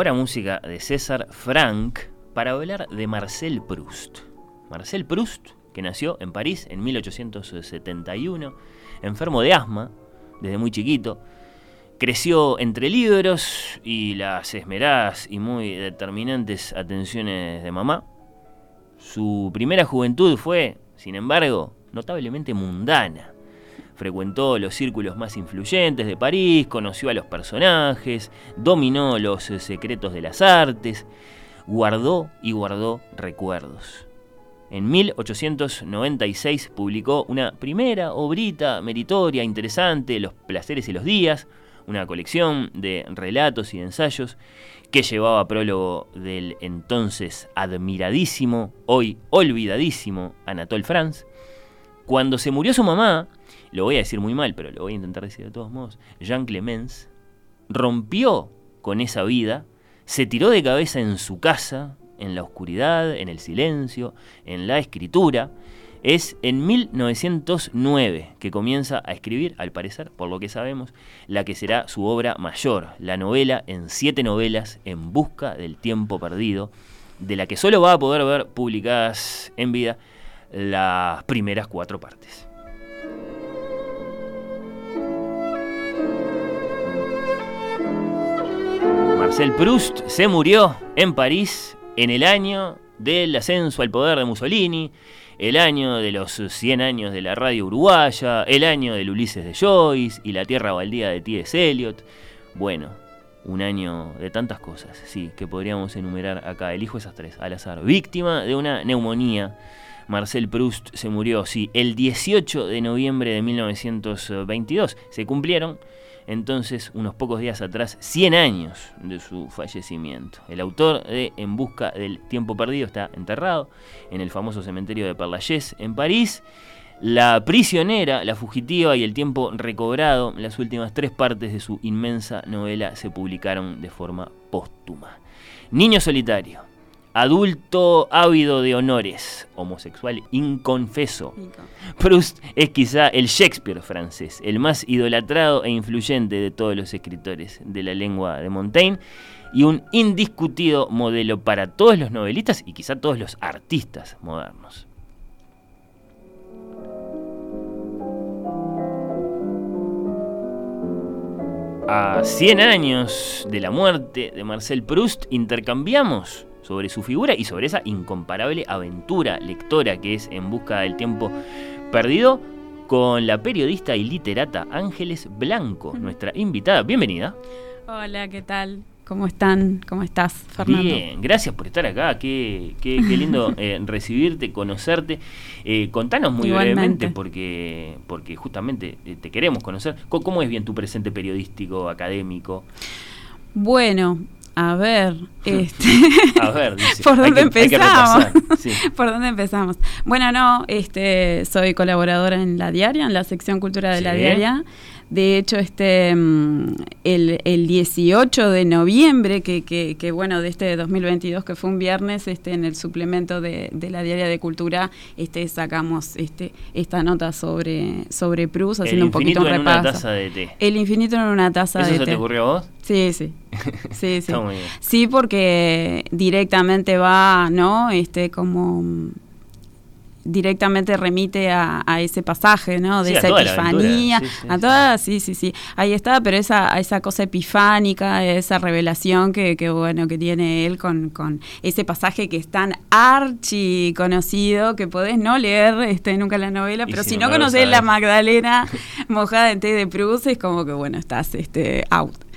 Ahora música de César Frank para hablar de Marcel Proust. Marcel Proust, que nació en París en 1871, enfermo de asma desde muy chiquito, creció entre libros y las esmeradas y muy determinantes atenciones de mamá. Su primera juventud fue, sin embargo, notablemente mundana frecuentó los círculos más influyentes de París, conoció a los personajes, dominó los eh, secretos de las artes, guardó y guardó recuerdos. En 1896 publicó una primera obrita meritoria, interesante, Los placeres y los días, una colección de relatos y ensayos que llevaba prólogo del entonces admiradísimo, hoy olvidadísimo Anatole France. Cuando se murió su mamá, lo voy a decir muy mal, pero lo voy a intentar decir de todos modos, Jean Clemens rompió con esa vida, se tiró de cabeza en su casa, en la oscuridad, en el silencio, en la escritura. Es en 1909 que comienza a escribir, al parecer, por lo que sabemos, la que será su obra mayor, la novela en siete novelas en busca del tiempo perdido, de la que solo va a poder ver publicadas en vida las primeras cuatro partes. Marcel Proust se murió en París en el año del ascenso al poder de Mussolini, el año de los 100 años de la radio uruguaya, el año del Ulises de Joyce y la tierra baldía de T.S. Eliot. Bueno, un año de tantas cosas, sí, que podríamos enumerar acá. Elijo esas tres al azar. Víctima de una neumonía. Marcel Proust se murió, sí, el 18 de noviembre de 1922. Se cumplieron entonces unos pocos días atrás 100 años de su fallecimiento. El autor de En Busca del Tiempo Perdido está enterrado en el famoso cementerio de Perlayés en París. La prisionera, la fugitiva y el tiempo recobrado, las últimas tres partes de su inmensa novela se publicaron de forma póstuma. Niño solitario, adulto ávido de honores, homosexual inconfeso. Proust es quizá el Shakespeare francés, el más idolatrado e influyente de todos los escritores de la lengua de Montaigne y un indiscutido modelo para todos los novelistas y quizá todos los artistas modernos. A 100 años de la muerte de Marcel Proust intercambiamos sobre su figura y sobre esa incomparable aventura lectora que es En Busca del Tiempo Perdido con la periodista y literata Ángeles Blanco, nuestra invitada. Bienvenida. Hola, ¿qué tal? ¿Cómo están? ¿Cómo estás, Fernando? Bien, gracias por estar acá. Qué, qué, qué lindo eh, recibirte, conocerte. Eh, contanos muy Igualmente. brevemente, porque, porque justamente eh, te queremos conocer. ¿Cómo, cómo es bien tu presente periodístico, académico? Bueno, a ver, este, A ver, dice. ¿por dónde que- empezamos? sí. ¿Por dónde empezamos? Bueno, no, este, soy colaboradora en La Diaria, en la sección Cultura de La. Diaria. De hecho, este, mm, el, el 18 de noviembre, que, que, que, bueno, de este 2022, que fue un viernes, este, en el suplemento de, de La Diaria de Cultura, este, sacamos este, esta nota sobre, sobre Proust, El haciendo un poquito infinito un en una repaso. taza de té. El infinito en una taza ¿Eso de se té. te ocurrió a vos? Sí, sí. Sí, sí. Está muy bien. Sí, porque directamente va, ¿no? Este, como directamente remite a, a ese pasaje, ¿no? De Sí, a esa la epifanía, aventura, sí, sí, a toda, sí, sí, sí, ahí está, pero esa, esa cosa epifánica, esa revelación que, que bueno, que tiene él con, con ese pasaje que es tan archi conocido que podés no leer este, nunca la novela, pero si no embargo conocés la. Magdalena mojada en té de Proust, es como que bueno, estás este, out.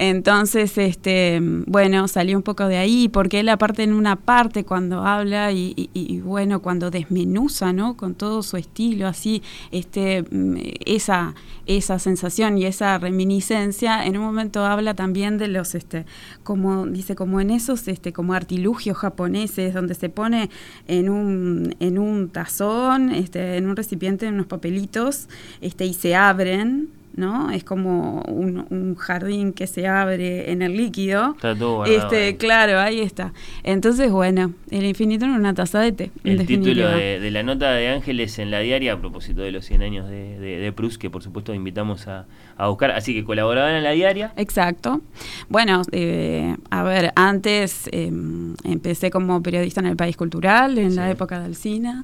Entonces, este, bueno, salió un poco de ahí, porque él aparte en una parte cuando habla y, bueno, cuando desmenuza, ¿no? Con todo su estilo, así, este, mm, esa, esa sensación y esa reminiscencia, en un momento habla también de los, este, como, dice, como en esos, este, como artilugios japoneses, donde se pone en un, en un tazón, este, en un recipiente, unos papelitos, este, y se abren, ¿no? Es como un, un jardín que se abre en el líquido. Está todo Este, ahí. claro, ahí está. Entonces, bueno, el infinito en una taza de té. El título de, de la nota de Ángeles en la diaria a propósito de los 100 años de, de, de Proust, que por supuesto invitamos a, a buscar. Así que colaboraban en la diaria. Exacto. Bueno, eh, a ver, antes eh, empecé como periodista en el País Cultural, en la época del cine.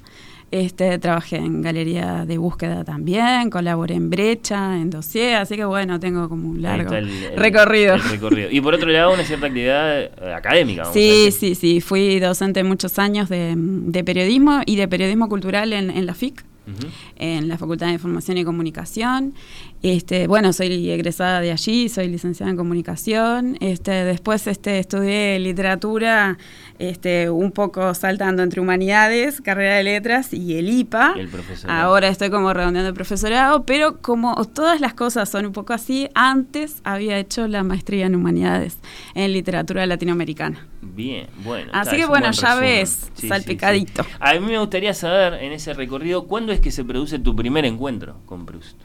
Este, trabajé en galería de búsqueda también, colaboré en Brecha, en Dossier, así que bueno, tengo como un largo está el- el- recorrido. el recorrido. Y por otro lado, una cierta actividad eh, académica. Sí, sí, sí. Fui docente muchos años de, de periodismo y de periodismo cultural en, en la FIC, en la Facultad de Información y Comunicación. Este, bueno, soy egresada de allí, soy licenciada en comunicación. Este, después este, estudié literatura, este, un poco saltando entre humanidades, carrera de letras y el IPA. Y el profesorado. Ahora estoy como redondeando el profesorado, pero como todas las cosas son un poco así, antes había hecho la maestría en humanidades, en literatura latinoamericana. Bien, bueno. Así está, que bueno, buen ya ves, salpicadito. A mí me gustaría saber en ese recorrido cuándo es que se produce tu primer encuentro con Proust.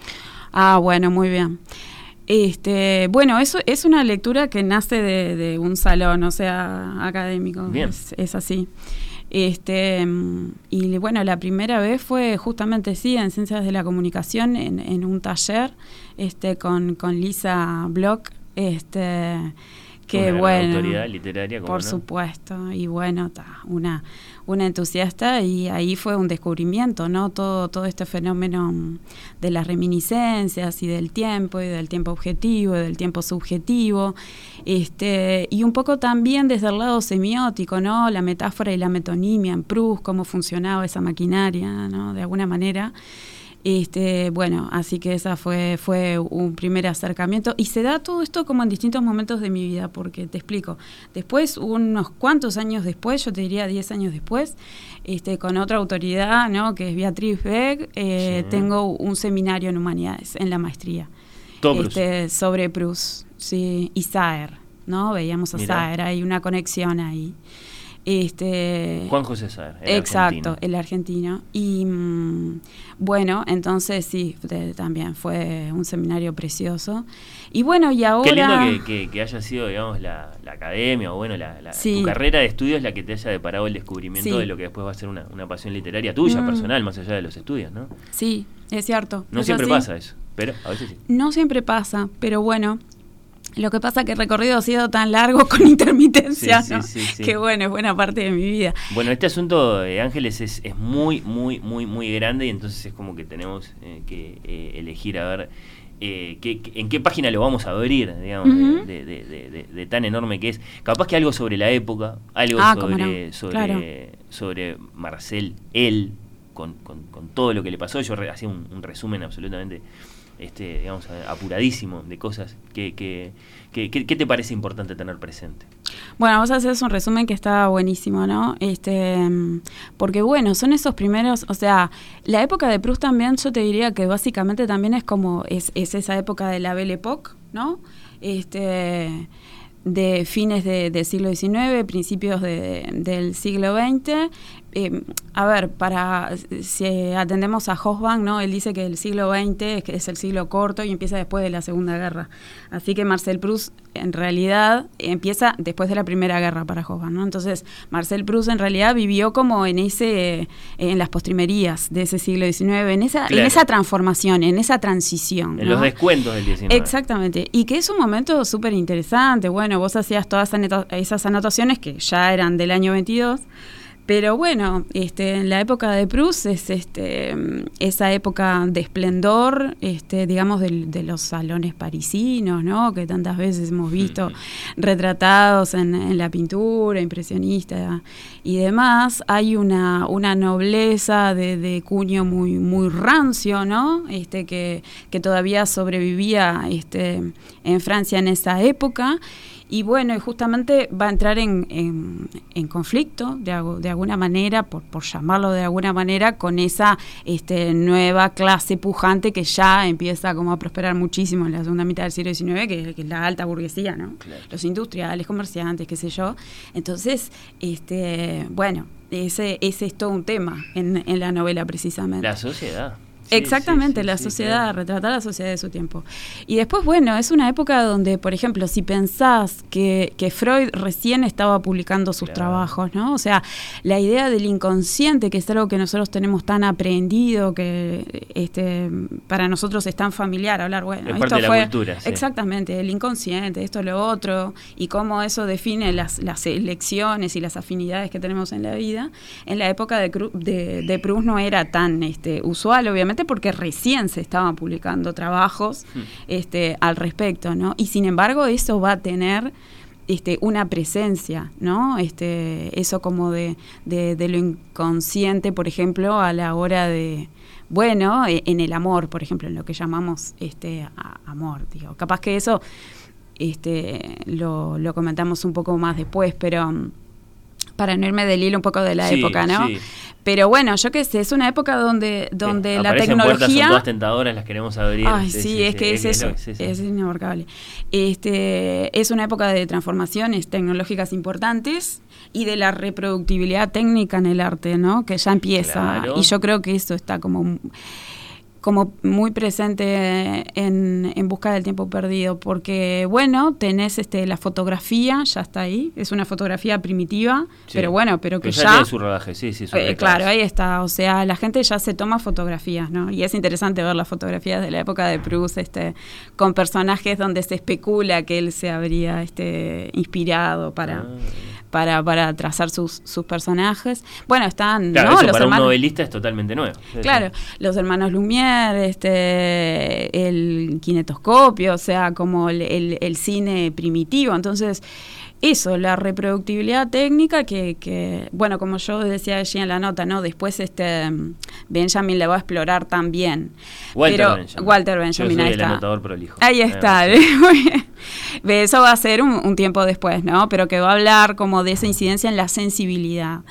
Ah, bueno, muy bien. Este, bueno, eso es una lectura que nace de, de un salón, o sea, académico. Bien. Es, es así. Este, y bueno, la primera vez fue justamente sí, en Ciencias de la Comunicación, en, en un taller, este, con, con Lisa Block, este, Una gran bueno. autoridad literaria, ¿cómo Por no? supuesto, y bueno, ta, una, una entusiasta y ahí fue un descubrimiento, ¿no? Todo, todo este fenómeno de las reminiscencias y del tiempo y del tiempo objetivo y del tiempo subjetivo, este, y un poco también desde el lado semiótico, ¿no? La metáfora y la metonimia en Proust, cómo funcionaba esa maquinaria, ¿no? De alguna manera. Este, bueno, así que esa fue, fue un primer acercamiento. Y se da todo esto como en distintos momentos de mi vida, porque te explico. Después, unos cuantos años después, yo te diría 10 años después, este, con otra autoridad, ¿no? que es Beatriz Beck, eh, Sí. tengo un seminario en humanidades, en la maestría. Este, sobre Proust, sí, y Saer, ¿no? Veíamos a Mirá. Saer, hay una conexión ahí. Este, Juan José Saer. el Exacto, argentino. el argentino. Y mm, bueno, entonces sí, de- también fue un seminario precioso. Y bueno, y ahora... Qué lindo que, que- que haya sido, digamos, la, la academia o bueno, la, la- Sí. tu carrera de estudios la que te haya deparado el descubrimiento Sí. de lo que después va a ser una, una pasión literaria tuya, Mm. personal, más allá de los estudios, ¿no? Sí, es cierto. No siempre pasa eso, pero a veces sí. No siempre pasa, pero bueno. Lo que pasa que el recorrido ha sido tan largo con intermitencia, Sí, ¿no? sí, sí. que bueno, es buena parte de mi vida. Bueno, este asunto de Ángeles es, es muy, muy, muy, muy grande y entonces es como que tenemos eh, que eh, elegir a ver eh, qué- en qué página lo vamos a abrir, digamos, de- Ujú. de, de- de- de- tan enorme que es. Capaz que algo sobre la época, algo Ah, sobre, no, sobre, claro. sobre Marcel, él, con, con- con todo lo que le pasó. Yo hacía un, un resumen absolutamente este, digamos, apuradísimo de cosas. que que, que- que- ¿Qué te parece importante tener presente? Bueno, vos haces un resumen que está buenísimo, ¿no? Este, mm, porque bueno, son esos primeros, o sea, la época de Proust también, yo te diría que básicamente también es como, es, es esa época de la Belle Époque, ¿no? Este, de fines de- del siglo XIX, principios de- del siglo XX. Eh, a ver, para si atendemos a Hobsbawm, ¿no? Él dice que el siglo XX es, que es el siglo corto y empieza después de la Segunda Guerra. Así que Marcel Proust en realidad empieza después de la Primera Guerra para Hobsbawm, ¿no? Entonces, Marcel Proust en realidad vivió como en ese en las postrimerías de ese siglo XIX, en esa Claro. en esa transformación, en esa transición, En ¿no? los descuentos del 19. Exactamente, y que es un momento súper interesante. Bueno, vos hacías todas esas anotaciones que ya eran del año 22, pero bueno, este, en la época de Proust es este, esa época de esplendor, este, digamos, de, los salones parisinos, ¿no? Que tantas veces hemos visto retratados en, en la pintura impresionista y demás. Hay una, una nobleza de, de cuño muy, muy rancio, ¿no? Este, que, que todavía sobrevivía este, en Francia en esa época. Y bueno, y justamente va a entrar en, en- en conflicto de, de alguna manera, por, por llamarlo de alguna manera, con esa este, nueva clase pujante que ya empieza como a prosperar muchísimo en la segunda mitad del siglo XIX, que, que es la alta burguesía, ¿no? Claro. Los industriales, comerciantes, qué sé yo. Entonces, este, bueno, ese, ese es todo un tema en, en la novela precisamente. La sociedad. Sí, Exactamente, sí, sí, la sociedad, claro. retratar la sociedad de su tiempo. Y después, bueno, es una época donde, por ejemplo, si pensás que, que Freud recién estaba publicando sus Claro. trabajos, ¿no? O sea, la idea del inconsciente, que es algo que nosotros tenemos tan aprendido, que este para nosotros es tan familiar hablar, bueno, Es esto parte de la fue cultura, sí. exactamente el inconsciente, esto, lo otro, y cómo eso define las, las elecciones y las afinidades que tenemos en la vida. En la época de, de, de Proust no era tan este, usual, obviamente, porque recién se estaban publicando trabajos Hmm. este, al respecto, ¿no? Y sin embargo, eso va a tener este, una presencia, ¿no? Este, eso como de, de, de lo inconsciente, por ejemplo, a la hora de, bueno, e- en el amor, por ejemplo, en lo que llamamos este a- amor, digo. Capaz que eso este, lo, lo comentamos un poco más después, pero mm, para no irme del hilo un poco de la Sí, época, ¿no? sí. Pero bueno, yo qué sé, es una época donde, donde Sí, la aparecen puertas, son tecnología... todas tentadoras, las queremos abrir. Ay, sí, es que es, eso, es inabarcable. Este, es una época de transformaciones tecnológicas importantes y de la reproductibilidad técnica en el arte, ¿no? Que ya empieza. Claro. Y yo creo que eso está como como muy presente en, en busca del tiempo perdido, porque bueno, tenés este la fotografía, ya está ahí, es una fotografía primitiva, Sí. pero bueno, pero que ya, ya, tiene su rodaje, sí, sí. su eh, claro, ahí está. O sea, la gente ya se toma fotografías, ¿no? Y es interesante ver las fotografías de la época de Proust, este, con personajes donde se especula que él se habría este, inspirado para, Ah. Para, para trazar sus, sus personajes. Bueno, están Claro, ¿no? eso los para hermanos. un novelista es totalmente nuevo. Claro, los hermanos Lumière, este, el kinetoscopio, o sea, como el, el- el cine primitivo. Entonces, eso, la reproductibilidad técnica que, que, bueno, como yo decía allí en la nota, ¿no? Después este Benjamin le va a explorar también. Walter Pero, Benjamin. Walter Yo Benjamin, soy ahí el está. anotador prolijo. Ahí Ah, está, muy bien. Eso va a ser un, un tiempo después, ¿no? Pero que va a hablar como de esa incidencia en la sensibilidad.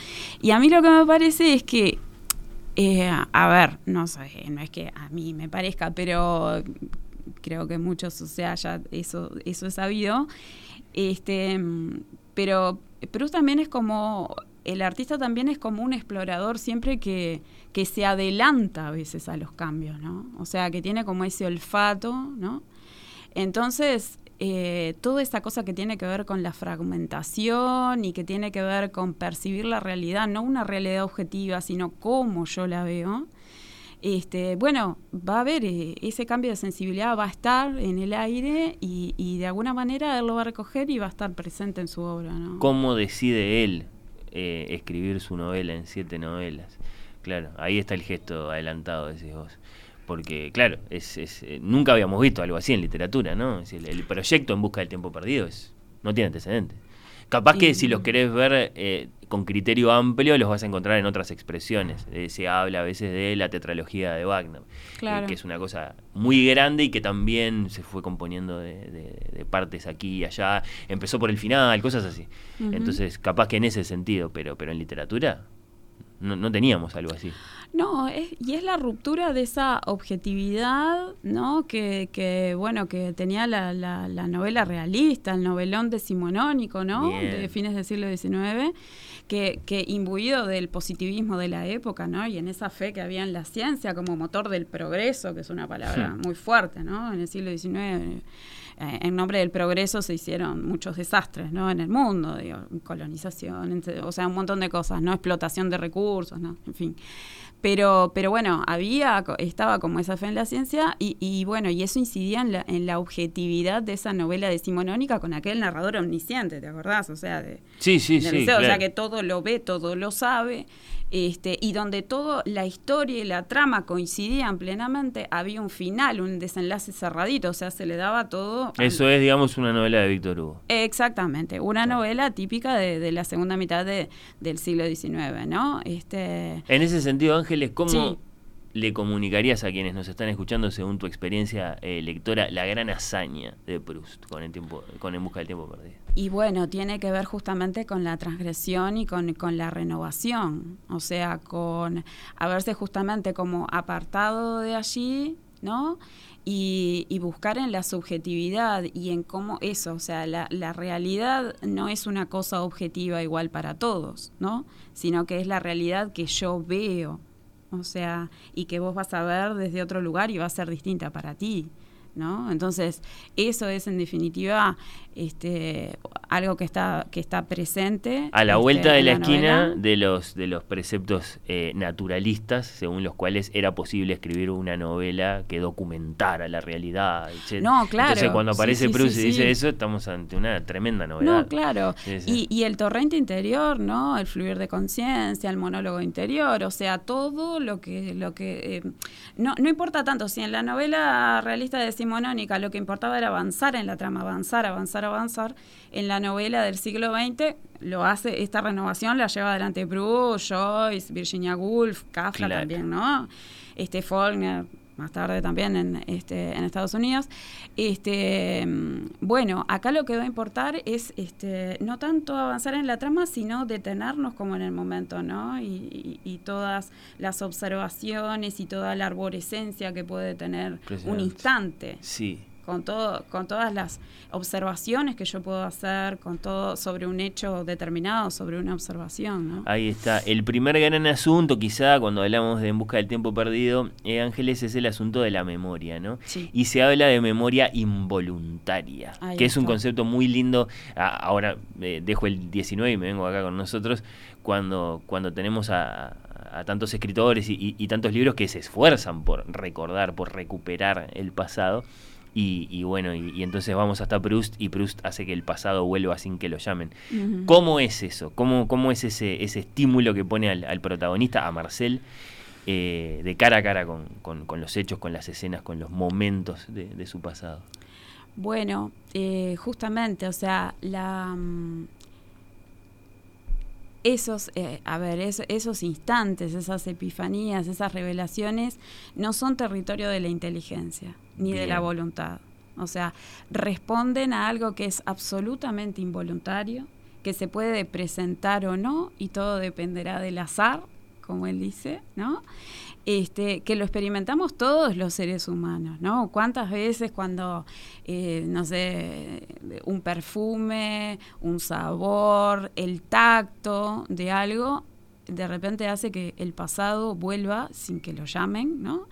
Y a mí lo que me parece es que, eh, a ver, no sé, no es que a mí me parezca, pero creo que muchos, o sea, ya eso, eso es sabido. Este, pero también es como, el artista también es como un explorador siempre que, que se adelanta a veces a los cambios, ¿no? O sea, que tiene como ese olfato, ¿no? Entonces, eh, toda esa cosa que tiene que ver con la fragmentación y que tiene que ver con percibir la realidad, no una realidad objetiva, sino cómo yo la veo, este, bueno, va a haber eh, ese cambio de sensibilidad, va a estar en el aire y, de alguna manera él lo va a recoger y va a estar presente en su obra. ¿no? ¿Cómo decide él eh, escribir su novela en siete novelas? Claro, ahí está el gesto adelantado, decís vos. Porque, claro, es, es, eh, nunca habíamos visto algo así en literatura, ¿no? El, el proyecto En Busca del Tiempo Perdido es, no tiene antecedentes. Capaz que si los querés ver eh, con criterio amplio, los vas a encontrar en otras expresiones. Eh, se habla a veces de la tetralogía de Wagner, eh, que es una cosa muy grande y que también se fue componiendo de, de- de partes aquí y allá. Empezó por el final, cosas así. Entonces, capaz que en ese sentido, pero, pero en literatura no, no teníamos algo así. No, es, y es la ruptura de esa objetividad, ¿no? Que, que bueno, que tenía la, la- la novela realista, el novelón decimonónico, ¿no? Bien. De fines del siglo XIX, que, que imbuido del positivismo de la época, ¿no? Y en esa fe que había en la ciencia como motor del progreso, que es una palabra Hmm. muy fuerte, ¿no? En el siglo XIX, eh, en nombre del progreso se hicieron muchos desastres, ¿no? En el mundo, digo, colonización, o sea, un montón de cosas, ¿no? Explotación de recursos, ¿no? En fin. Pero, pero bueno, había, estaba como esa fe en la ciencia y, y bueno, y eso incidía en la, en la objetividad de esa novela decimonónica con aquel narrador omnisciente, ¿te acordás? O sea, de, Sí, sí, sí. liceo, o sea que todo lo ve, todo lo sabe, este, y donde todo la historia y la trama coincidían plenamente, había un final, un desenlace cerradito, o sea, se le daba todo. al- Eso es, digamos, una novela de Víctor Hugo. Exactamente, una novela típica de, de la segunda mitad de- del siglo XIX, ¿no? Este, En ese sentido, Ángeles, ¿cómo Sí. Le comunicarías a quienes nos están escuchando, según tu experiencia eh, lectora, la gran hazaña de Proust con el tiempo, con En busca del tiempo perdido? Y bueno, tiene que ver justamente con la transgresión y con, con la renovación, o sea, con haberse justamente como apartado de allí, ¿no? Y, y buscar en la subjetividad y en cómo eso, o sea, la, la realidad no es una cosa objetiva igual para todos, ¿no? Sino que es la realidad que yo veo, o sea, y que vos vas a ver desde otro lugar y va a ser distinta para ti. ¿No? Entonces, eso es en definitiva este, algo que está, que está presente. A la este, vuelta de la esquina novela. de los, de los preceptos eh, naturalistas, según los cuales era posible escribir una novela que documentara la realidad, etc. No, claro. Entonces, cuando aparece sí, Proust sí, y dice eso, estamos ante una tremenda novedad. No, claro. Y, y el torrente interior, ¿no? El fluir de conciencia, el monólogo interior, o sea, todo lo que, lo que eh, no, no importa tanto si en la novela realista decimonónica lo que importaba era avanzar en la trama, avanzar, avanzar, avanzar. En la novela del siglo XX lo hace, esta renovación la lleva adelante Proust, Joyce, Virginia Woolf, Kafka Claro. también, ¿no? Este Faulkner, más tarde también en, este, en Estados Unidos. Este, mm, bueno, acá lo que va a importar es este, no tanto avanzar en la trama, sino detenernos como en el momento, ¿no? Y, y- y todas las observaciones y toda la arborescencia que puede tener un instante. Sí. Con, todo, con todas las observaciones que yo puedo hacer, con todo sobre un hecho determinado, sobre una observación, ¿no? Ahí está. El primer gran asunto, quizá, cuando hablamos de En busca del tiempo perdido, eh, Ángeles, es el asunto de la memoria, ¿no? Sí. Y se habla de memoria involuntaria, Ahí que es un concepto muy lindo. Ahora eh, dejo el 19 y me vengo acá con nosotros, cuando, cuando tenemos a, a tantos escritores y, y- y tantos libros que se esfuerzan por recordar, por recuperar el pasado. Y, y bueno, y, y entonces vamos hasta Proust y Proust hace que el pasado vuelva sin que lo llamen. ¿Cómo es eso? ¿Cómo, cómo es ese, ese estímulo que pone al, al protagonista, a Marcel, eh, de cara a cara con, con- con los hechos, con las escenas, con los momentos de, de su pasado? Bueno, eh, justamente, o sea, la mm, esos, eh, a ver, es- esos instantes, esas epifanías, esas revelaciones, no son territorio de la inteligencia ni de la voluntad. O sea, responden a algo que es absolutamente involuntario, que se puede presentar o no, y todo dependerá del azar, como él dice, ¿no? Este, que lo experimentamos todos los seres humanos, ¿no? ¿Cuántas veces cuando, eh, no sé, un perfume, un sabor, el tacto de algo, de repente hace que el pasado vuelva sin que lo llamen, ¿no?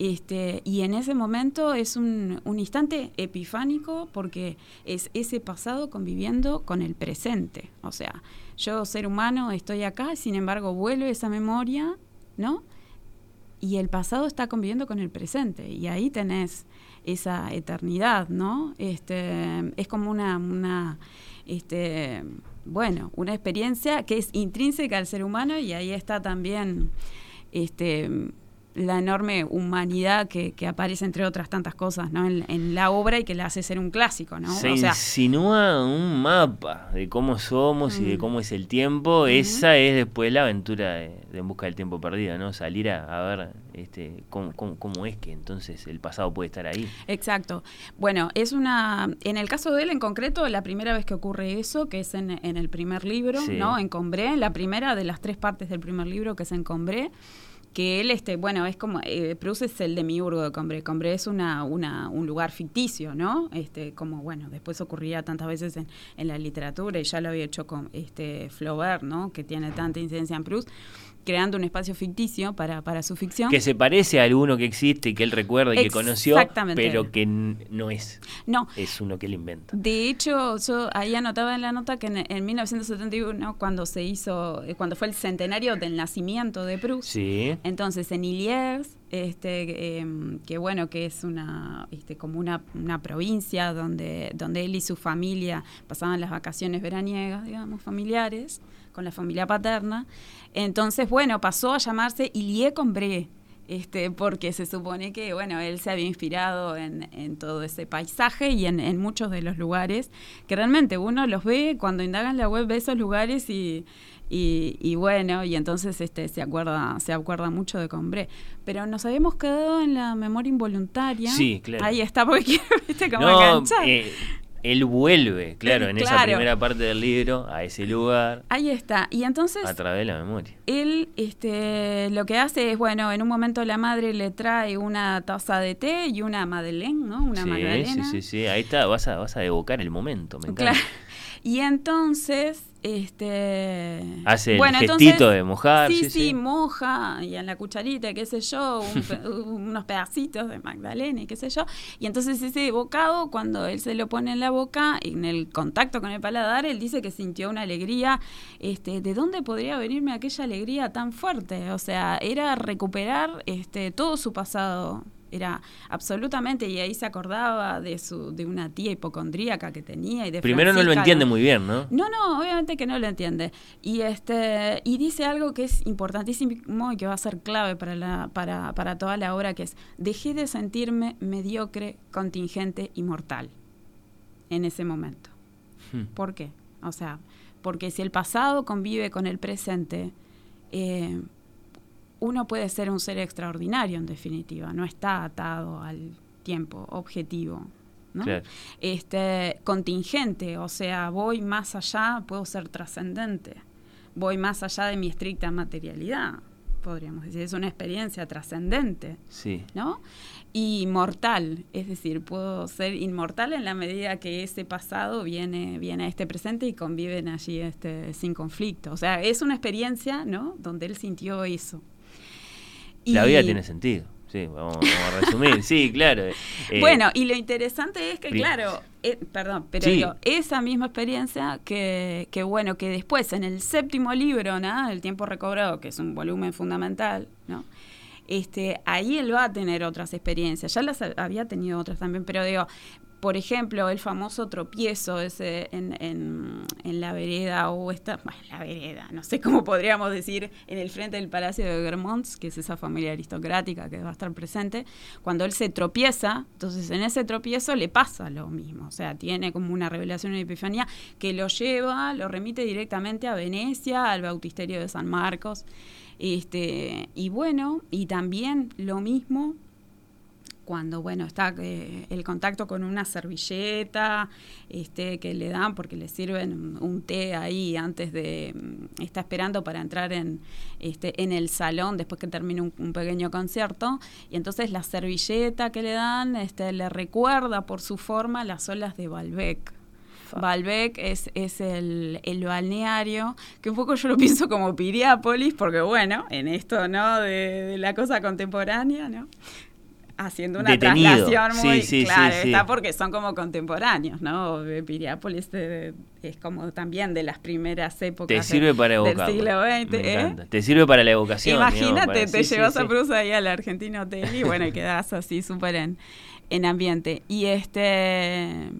Este, y en ese momento es un, instante epifánico porque es ese pasado conviviendo con el presente. O sea, yo, ser humano, estoy acá, sin embargo, vuelve esa memoria, ¿no? Y el pasado está conviviendo con el presente. Y ahí tenés esa eternidad, ¿no? Este, es como una, una este, bueno, una experiencia que es intrínseca al ser humano y ahí está también este, la enorme humanidad que, que, aparece entre otras tantas cosas ¿no? En, la obra y que la hace ser un clásico. ¿no? Se insinúa un mapa de cómo somos y de mm. cómo es el tiempo. Esa es después la aventura de, En Busca del Tiempo Perdido, ¿no? salir a, ver este, cómo, cómo, es que entonces el pasado puede estar ahí. Exacto. Bueno, es una... En el caso de él en concreto, la primera vez que ocurre eso, que es en, en el primer libro, ¿no? en Combré, la primera de las tres partes del primer libro que es en Combré que él, este, bueno, es como, eh, Proust es el demiurgo de Combré. Combré es una, una, un lugar ficticio, ¿no? Este, como, bueno, después ocurría tantas veces en, en la literatura y ya lo había hecho con este Flaubert, ¿no? Que tiene tanta incidencia en Proust creando un espacio ficticio para, para su ficción. Que se parece a alguno que existe y que él recuerda y que conoció, pero que no es. No. Es uno que él inventa. De hecho, yo ahí anotaba en la nota que en, 1971, cuando se hizo, eh, cuando fue el centenario del nacimiento de Proust, sí. entonces en Iliers, este, em, que bueno, que es una, este, como una, una provincia donde, donde él y su familia pasaban las vacaciones veraniegas, digamos, familiares, con la familia paterna. Entonces, bueno, pasó a llamarse Ilie Combré, este, porque se supone que, bueno, él se había inspirado en, en todo ese paisaje y en, en, muchos de los lugares, que realmente uno los ve, cuando indaga en la web ve esos lugares y, y, y, bueno, y entonces este, se acuerda, se acuerda mucho de Combré. Pero nos habíamos quedado en la memoria involuntaria. Sí, claro. Ahí está, porque viste como no, él vuelve, claro, en esa primera parte del libro, a ese lugar. Ahí está. Y entonces. A través de la memoria. Él este, lo que hace es, bueno, en un momento la madre le trae una taza de té y una madeleine, ¿no? Una sí, Sí, sí, sí. Ahí está, vas a, vas a evocar el momento, me encanta. Claro. Y entonces, este... Hace el gestito de mojar. Sí, sí, moja, y en la cucharita, qué sé yo, unos pedacitos de Magdalena y qué sé yo. Y entonces ese bocado, cuando él se lo pone en la boca, en el contacto con el paladar, él dice que sintió una alegría. Este, ¿De dónde podría venirme aquella alegría tan fuerte? O sea, era recuperar este, todo su pasado era absolutamente, y ahí se acordaba de su de una tía hipocondríaca que tenía. Y de Primero no lo entiende muy bien, ¿no? No, no, obviamente que no lo entiende. Y este y dice algo que es importantísimo y que va a ser clave para, la, para, para toda la obra, que es, dejé de sentirme mediocre, contingente y mortal en ese momento. Hmm. ¿Por qué? O sea, porque si el pasado convive con el presente, eh, uno puede ser un ser extraordinario en definitiva, no está atado al tiempo objetivo. ¿no? Este, contingente, o sea, voy más allá, puedo ser trascendente, voy más allá de mi estricta materialidad, podríamos decir, es una experiencia trascendente, sí. ¿no? Y mortal, es decir, puedo ser inmortal en la medida que ese pasado viene, viene a este presente y conviven allí este, sin conflicto. O sea, es una experiencia, ¿no? Donde él sintió eso. La vida tiene sentido. Sí, vamos, a resumir. sí, claro. Eh, bueno, y lo interesante es que, claro, eh, perdón, pero digo, esa misma experiencia que, que, bueno, que después en el séptimo libro, ¿no? El tiempo recobrado, que es un volumen fundamental, ¿no? Este, ahí él va a tener otras experiencias. Ya las había tenido otras también, pero digo, por ejemplo, el famoso tropiezo ese en, en, la vereda o esta, la vereda, no sé cómo podríamos decir, en el frente del Palacio de Vermont, que es esa familia aristocrática que va a estar presente, cuando él se tropieza, entonces en ese tropiezo le pasa lo mismo, o sea, tiene como una revelación, una epifanía que lo lleva, lo remite directamente a Venecia, al bautisterio de San Marcos, este, y bueno, y también lo mismo cuando bueno está eh, el contacto con una servilleta este que le dan porque le sirven un té ahí antes de mm, está esperando para entrar en este en el salón después que termine un, pequeño concierto y entonces la servilleta que le dan este le recuerda por su forma las olas de Balbec Balbec es, es el, el, balneario, que un poco yo lo pienso como Piriápolis, porque bueno, en esto, ¿no? De, de la cosa contemporánea, ¿no? Haciendo una traslación muy clara, está porque son como contemporáneos, ¿no? Piriápolis es como también de las primeras épocas te sirve para del siglo XX. ¿eh? Te sirve para la evocación. Imagínate, te llevas a Prusa ahí al Argentino Hotel y bueno, quedas así súper en, en ambiente. Y este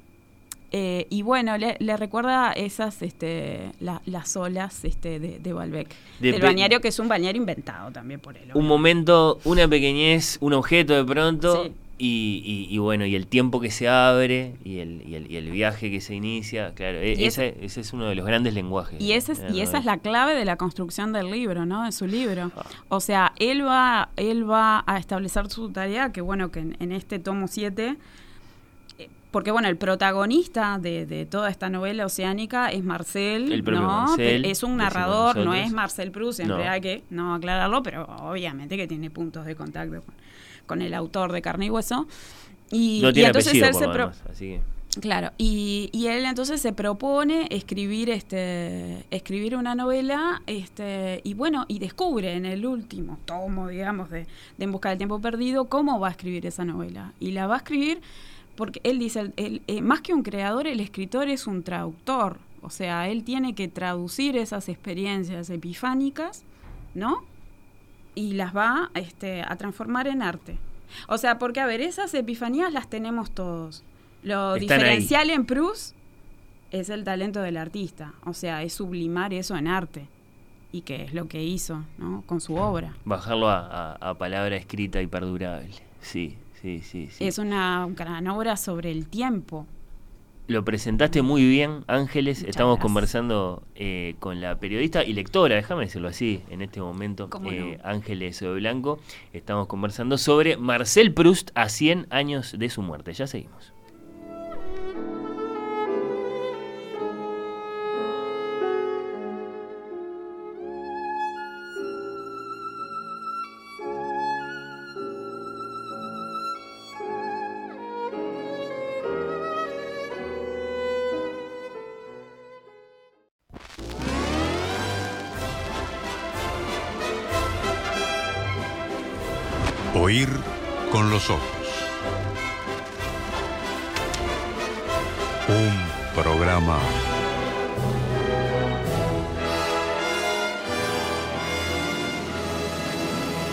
Eh, y bueno, le, le recuerda esas, este, la- las olas este, de, de Balbec. De del que es un bañario inventado también por él. Un momento, una pequeñez, un objeto de pronto. Sí. Y, y- y bueno, y el tiempo que se abre y el, y el, y el viaje que se inicia, claro, e- ese, ese es uno de los grandes lenguajes. Y, ese es, y esa es la clave de la construcción del libro, ¿no? De su libro. Ah. O sea, él va, él va a establecer su tarea, que bueno, que en, en este tomo 7, eh, porque bueno, el protagonista de, de toda esta novela oceánica es Marcel, El propio ¿no? Marcel, es un narrador, no es Marcel Proust, siempre No. hay que no aclararlo, pero obviamente que tiene puntos de contacto con, con el autor de Carne y Hueso. Y, no y tiene entonces apellido, él se así que... Claro, y, y él entonces se propone escribir este escribir una novela este y bueno, y descubre en el último tomo, digamos, de, de En busca del tiempo perdido, cómo va a escribir esa novela. Y la va a escribir porque él dice, el- el- eh, más que un creador, el escritor es un traductor. O sea, él tiene que traducir esas experiencias epifánicas, ¿no? Y las va este, a transformar en arte. O sea, porque, a ver, esas epifanías las tenemos todos. Lo Están ahí. diferencial en Proust es el talento del artista. O sea, es sublimar eso en arte. Y que es lo que hizo, ¿no? Con su obra. Bajarlo a, a- a palabra escrita y perdurable. Sí, sí, sí. sí. Es una gran obra sobre el tiempo. Lo presentaste muy bien, Ángeles. Muchas Estamos gracias. conversando eh, con la periodista y lectora, déjame decirlo así, en este momento, ¿Cómo eh, no? Ángeles Blanco. Estamos conversando sobre Marcel Proust a 100 años de su muerte. Ya seguimos.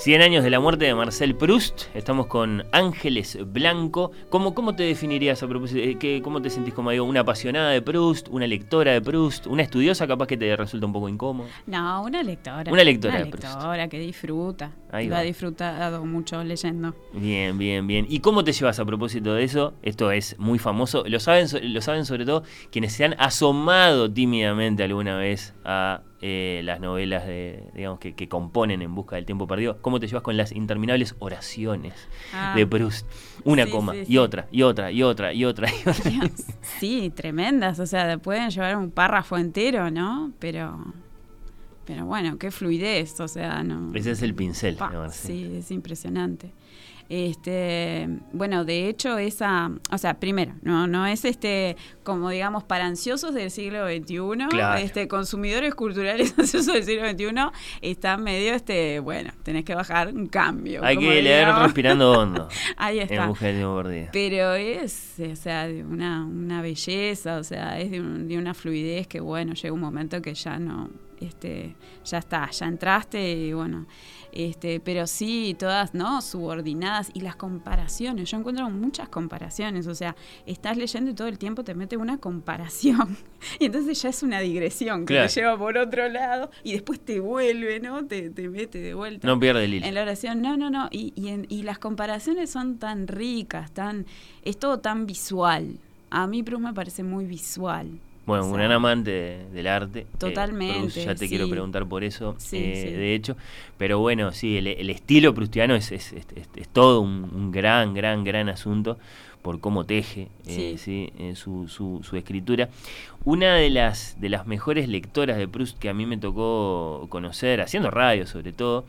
Cien años de la muerte de Marcel Proust. Estamos con Ángeles Blanco. ¿Cómo, cómo te definirías a propósito? eh, qué- ¿Cómo te sentís como digo? ¿Una apasionada de Proust? ¿Una lectora de Proust? ¿Una estudiosa capaz que te resulta un poco incómodo? No, una lectora. Una lectora Una de Proust. lectora que disfruta. Ahí va. ha disfrutado mucho leyendo. Bien, bien, bien. ¿Y cómo te llevas a propósito de eso? Esto es muy famoso. Lo saben, lo saben sobre todo quienes se han asomado tímidamente alguna vez a eh, las novelas de, digamos, que, que componen En Busca del Tiempo Perdido. ¿Cómo te llevas con las interminables oraciones Ah. de Proust? Una Sí, coma sí, y otra, y otra, y otra, y otra, y otra. Sí, tremendas. O sea, pueden llevar un párrafo entero, ¿no? Pero. Pero bueno, qué fluidez. O sea, no. Ese es el pincel Pa, sí, es impresionante. Este, bueno, de hecho, esa, o sea, primero, no, no es este, como digamos, para ansiosos del siglo XXI, Claro. este, consumidores culturales ansiosos del siglo XXI, está medio, este, bueno, tenés que bajar un cambio. Hay que leer respirando hondo. Ahí está. En Tiempo Perdido. Pero es, o sea, de una, una belleza, o sea, es de, un- de una fluidez que, bueno, llega un momento que ya no, este, ya está, ya entraste y bueno, este, pero sí, todas, ¿no? Subordinadas y las comparaciones, yo encuentro muchas comparaciones, o sea, estás leyendo y todo el tiempo te mete una comparación y entonces ya es una digresión que Claro. te lleva por otro lado y después te vuelve, ¿no? Te, te mete de vuelta. No pierde el hilo. En la oración, no, no, no. Y, y, en- y las comparaciones son tan ricas, tan es todo tan visual. A mí Proust me parece muy visual. Bueno, O un gran amante de- del arte. eh, Totalmente, Proust, ya te sí. quiero preguntar por eso, Sí, eh, sí. de hecho. Pero bueno, sí, el, el estilo prustiano es, es, es- es- es todo un, un gran, gran, gran asunto por cómo teje eh, Sí. eh, su, su, su escritura. Una de las, de las mejores lectoras de Proust que a mí me tocó conocer, haciendo radio sobre todo,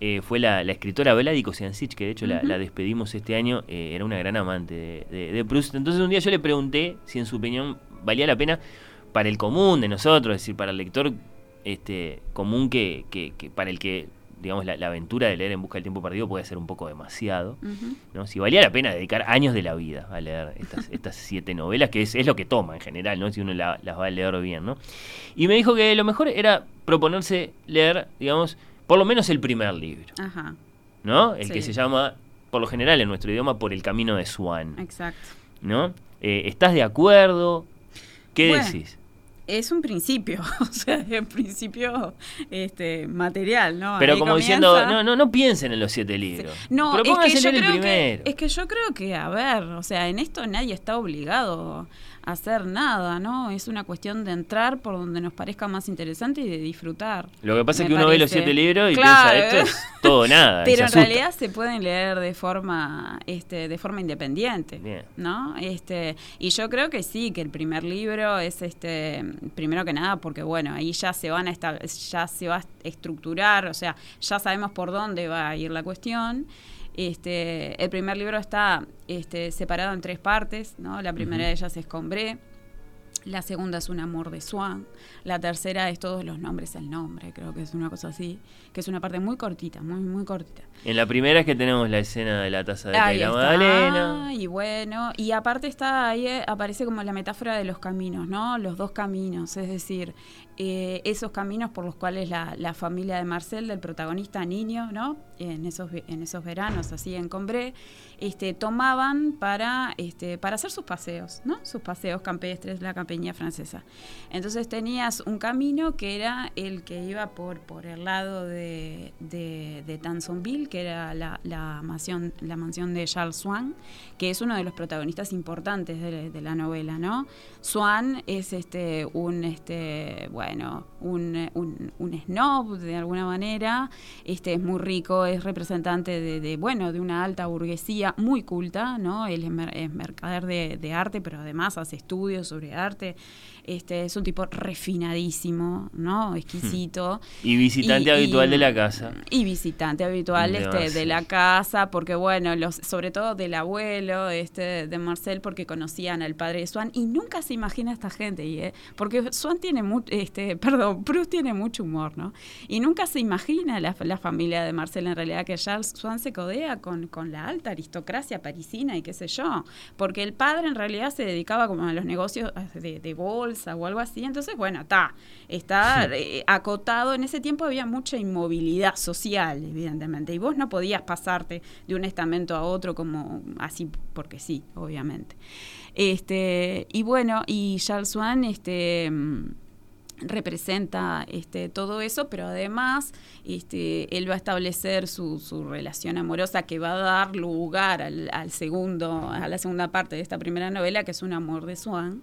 eh, fue la, la escritora Vladi Kosiancic, que de hecho la, despedimos este año, eh, era una gran amante de, de- de Proust. Entonces un día yo le pregunté si en su opinión valía la pena para el común de nosotros, es decir, para el lector este, común que, que- que- para el que digamos, la, la aventura de leer En Busca del Tiempo Perdido puede ser un poco demasiado. ¿no? Si valía la pena dedicar años de la vida a leer estas, estas siete novelas, que es, es lo que toma en general, ¿no? Si uno la- las va a leer bien, ¿no? Y me dijo que lo mejor era proponerse leer, digamos, por lo menos el primer libro, Ajá, ¿no? El Sí. que se llama, por lo general en nuestro idioma, Por el Camino de Swan, exacto. ¿no? Eh, ¿Estás de acuerdo? ¿Qué Bueno, decís? Es un principio, o sea, es un principio este, material, ¿no? Pero Ahí como diciendo, no, no, no piensen en los siete libros. No, es que, yo el creo que, es que yo creo que, a ver, o sea, en esto nadie está obligado hacer nada, ¿no? Es una cuestión de entrar por donde nos parezca más interesante y de disfrutar. Lo que pasa es que uno ve los siete libros y Claro. piensa, esto es todo nada. Pero en realidad se pueden leer de forma, este, de forma independiente, Bien. ¿no? Este, y yo creo que sí, que el primer libro es, este, primero que nada, porque bueno, ahí ya se van a ya se va a estructurar, o sea, ya sabemos por dónde va a ir la cuestión. Este, el primer libro está este, separado en tres partes, ¿no? La primera de ellas es Combré, la segunda es Un amor de Swan, la tercera es Todos los nombres el nombre, creo que es una cosa así, que es una parte muy cortita, muy muy cortita. En la primera es que tenemos la escena de la taza de té Ahí y la está, magdalena. y bueno, y aparte está ahí eh, aparece como la metáfora de los caminos, ¿no? Los dos caminos, es decir, eh, esos caminos por los cuales la, familia de Marcel, del protagonista niño, ¿no? En esos en esos veranos así en Combré, este, tomaban para este, para hacer sus paseos, ¿no? Sus paseos campestres, la campiña francesa. Entonces tenías un camino que era el que iba por, por el lado de, de, Tansonville, que era la, la mansión, la mansión de Charles Swan, que es uno de los protagonistas importantes de, la novela, ¿no? Swan es este un este un, un, un snob de alguna manera, este es muy rico, es representante de, de, bueno de una alta burguesía muy culta, ¿no? Él es, mer- es mercader de, de arte, pero además hace estudios sobre arte. Este es un tipo refinadísimo, ¿no? Exquisito. Y visitante Y- habitual y- de la casa. Y visitante habitual De este, de la casa, porque bueno, los, sobre todo del abuelo este, de Marcel, porque conocían al padre de Swan, y nunca se imagina esta gente, y, eh, porque Swan tiene mucho, este, perdón, Proust tiene mucho humor, ¿no? Y nunca se imagina la, la familia de Marcel en realidad que Charles Swan se codea con, con la alta aristocracia parisina y qué sé yo, porque el padre en realidad se dedicaba como a los negocios de, de bolsa o algo así, entonces bueno, está, está eh, acotado, en ese tiempo había mucha inmovilidad social, evidentemente, y vos no podías pasarte de un estamento a otro como así porque sí, obviamente. Este, y bueno, y Charles Swan, este representa este, todo eso, pero además este, él va a establecer su, su relación amorosa que va a dar lugar al, al segundo, a la segunda parte de esta primera novela, que es Un amor de Swan,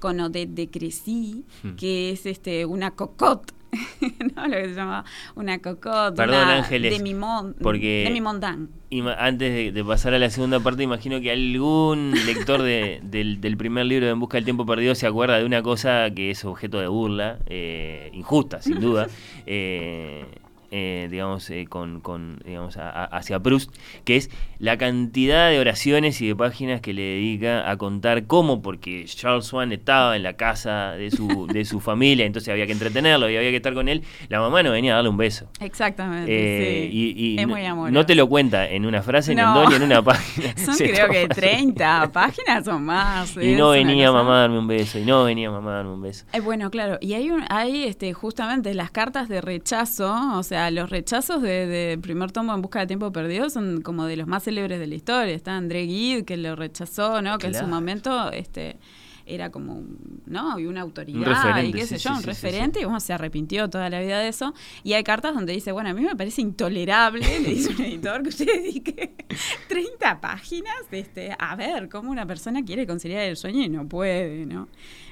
con Odette de Crecy, Hmm. que es este, una cocotte. ¿no? Lo que se llama una cocotte, Perdón, una Ángeles, demi-mon- porque- demi-mondagne. Ima- antes de, de pasar a la segunda parte, imagino que algún lector de- del, del primer libro de En Busca del Tiempo Perdido se acuerda de una cosa que es objeto de burla, eh, injusta, sin duda, eh, eh, digamos, eh, con, con, digamos a- a- hacia Proust, que es la cantidad de oraciones y de páginas que le dedica a contar cómo, porque Charles Swan estaba en la casa de su, de su familia, entonces había que entretenerlo y había que estar con él, la mamá no venía a darle un beso. Exactamente. Eh, sí. y, y es no, muy amoroso. no te lo cuenta en una frase, ni en dos, ni en una página. Son Se creo que así. 30 páginas o más. Y no venía mamá a darme un beso, y no venía mamá a darme un beso. Eh, bueno, claro, y hay, un, hay este, justamente las cartas de rechazo, o sea, los rechazos de, de primer tomo en busca de tiempo perdido son como de los más célebres de la historia. Está André Gide, que lo rechazó, ¿no? Que en su momento este, era como, ¿no? Y una autoridad, y qué sí, sé yo, sí, un sí, referente, y bueno, se arrepintió toda la vida de eso. Y hay cartas donde dice, bueno, a mí me parece intolerable, le dice un editor, que usted dedique 30 páginas, este, a ver cómo una persona quiere conciliar el sueño y no puede, ¿no?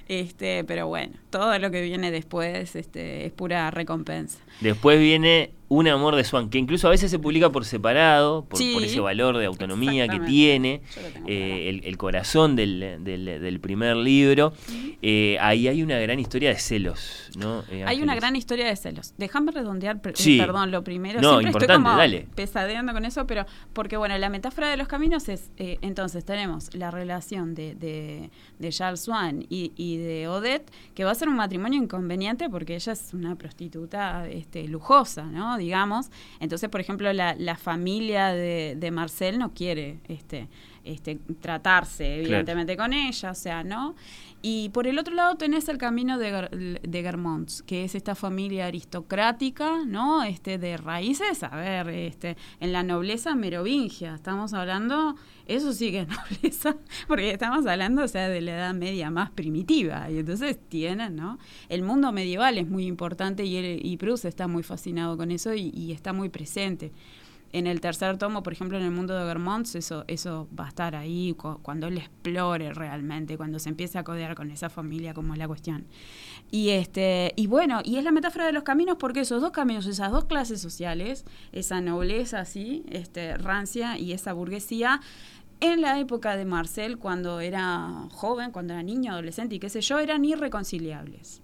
Este, pero bueno, todo lo que viene después este, es pura recompensa. Después viene Un amor de Swan, que incluso a veces se publica por separado, por, Sí, por ese valor de autonomía que tiene, eh, el, el corazón del, del- del primer libro. Eh, ahí hay una gran historia de celos, ¿no? Eh, Hay una gran historia de celos. Déjame redondear, eh, Sí. perdón, lo primero. No, Siempre estoy importante, como dale. pesadeando con eso, pero porque, bueno, la metáfora de los caminos es, entonces tenemos la relación de, de, de Charles Swan y, y de Odette, que va a ser un matrimonio inconveniente porque ella es una prostituta este, lujosa, ¿no? Digamos. Entonces, por ejemplo, la, la familia de, de, Marcel no quiere este, este, tratarse, evidentemente, con ella, o sea, ¿no? Y por el otro lado tenés el camino de, de Germonts, que es esta familia aristocrática, ¿no? Este, de raíces, a ver, este, en la nobleza merovingia, estamos hablando, eso sí que es nobleza, porque estamos hablando, o sea, de la edad media más primitiva, y entonces tienen, ¿no? El mundo medieval es muy importante y, y Proust está muy fascinado con eso y, y está muy presente en el tercer tomo, por ejemplo, en el mundo de Vermont, eso, eso va a estar ahí cuando él explore realmente, cuando se empiece a codear con esa familia, como es la cuestión. Y este, y bueno, y es la metáfora de los caminos, porque esos dos caminos, esas dos clases sociales, esa nobleza así, este, rancia y esa burguesía, en la época de Marcel, cuando era joven, cuando era niño, adolescente y qué sé yo, eran irreconciliables.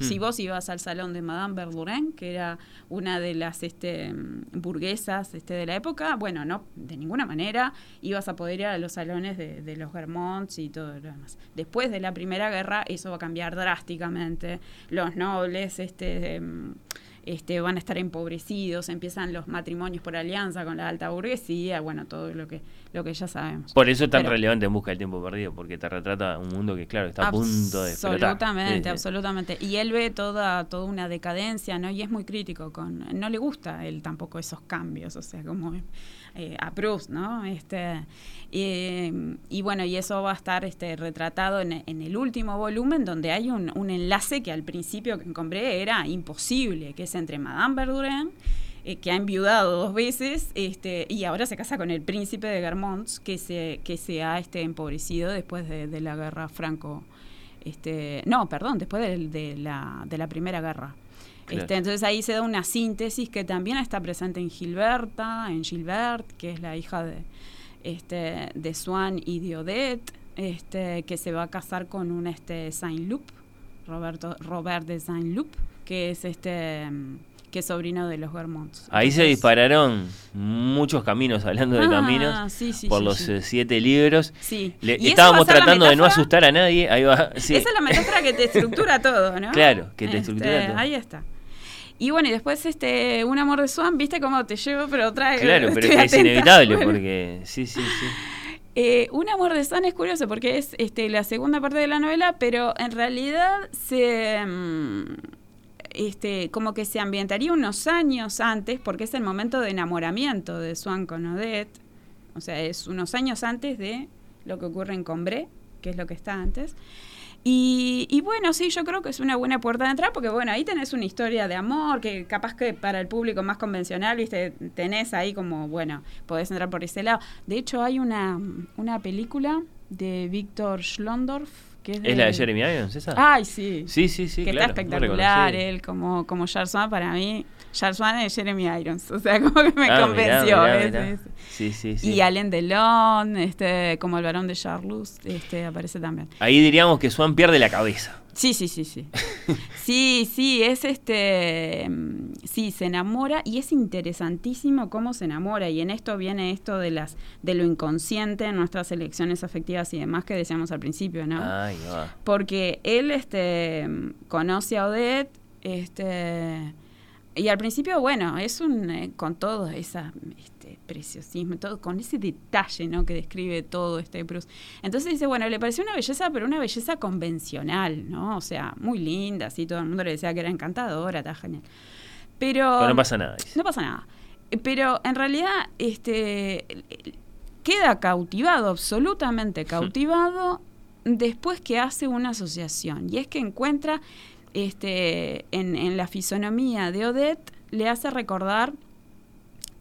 Si hmm. vos ibas al salón de Madame Verdurin, que era una de las este, burguesas este, de la época, bueno, no, de ninguna manera ibas a poder ir a los salones de, los Germonts y todo lo demás. Después de la Primera Guerra, eso va a cambiar drásticamente. Los nobles, este... Em, este, van a estar empobrecidos, empiezan los matrimonios por alianza con la alta burguesía, bueno, todo lo que lo que ya sabemos. Por eso es tan relevante en Busca del Tiempo Perdido, porque te retrata un mundo que, claro, está a punto de Absolutamente, absolutamente. Y él ve toda, toda una decadencia, ¿no? Y es muy crítico con... No le gusta él tampoco esos cambios, o sea, como eh, a Proust, ¿no? Este, y bueno, y eso va a estar este, retratado en, el último volumen, donde hay un, enlace que al principio que compré era imposible, que es entre Madame Verdurin eh, que ha enviudado dos veces este, y ahora se casa con el príncipe de Germont, que se, que se ha este, empobrecido después de, la guerra franco. Este, no, perdón, después de, la, de la Primera Guerra. Este, entonces ahí se da una síntesis que también está presente en Gilberta, en Gilbert, que es la hija de, este, de Swan y de Odette, este, que se va a casar con un este, Saint-Loup, Roberto, Robert de Saint-Loup, que es este que es sobrino de los Vermonts. Ahí se dispararon muchos caminos, hablando de ah, caminos, por los eh, siete libros. Estábamos tratando de no asustar a nadie. Ahí va. Esa es la metáfora que te estructura todo, ¿no? Claro, que te estructura este, todo. Ahí está. Y bueno, y después este Un amor de Swan, viste cómo te llevo, pero trae. Claro, pero es inevitable porque. Sí, sí, sí. Eh, un amor de Swan es curioso porque es este, la segunda parte de la novela, pero en realidad se. Mm, este, como que se ambientaría unos años antes, porque es el momento de enamoramiento de Swan con Odette, o sea, es unos años antes de lo que ocurre en Combré, que es lo que está antes. Y, bueno, sí, yo creo que es una buena puerta de entrada porque, bueno, ahí tenés una historia de amor que capaz que para el público más convencional, viste, tenés ahí como, bueno, podés entrar por ese lado. De hecho, hay una, una película de Víctor Schlondorf es, la de Jeremy Irons, esa? Ay, sí. Sí, sí, sí. Que está espectacular él, como, como para mí. Charles es Jeremy Irons. O sea, como que me ah, convenció. Sí, sí, sí. Y Alain Delon, este, como el varón de Charles, este, aparece también. Ahí diríamos que Swan pierde la cabeza. Sí, sí, sí, sí. sí, sí, es este. Sí, se enamora y es interesantísimo cómo se enamora. Y en esto viene esto de las de lo inconsciente en nuestras elecciones afectivas y demás que decíamos al principio, ¿no? Ay, va. Porque él este, conoce a Odette, este y al principio, bueno, es un, eh, con todo esa este, preciosismo, todo, con ese detalle ¿no? que describe todo este Proust. Entonces dice, bueno, le pareció una belleza, pero una belleza convencional, ¿no? O sea, muy linda, así todo el mundo le decía que era encantadora, está genial. Pero, no pasa nada. No pasa nada. Pero en realidad, este queda cautivado, absolutamente cautivado, después que hace una asociación. Y es que encuentra este, en, la fisonomía de Odette le hace recordar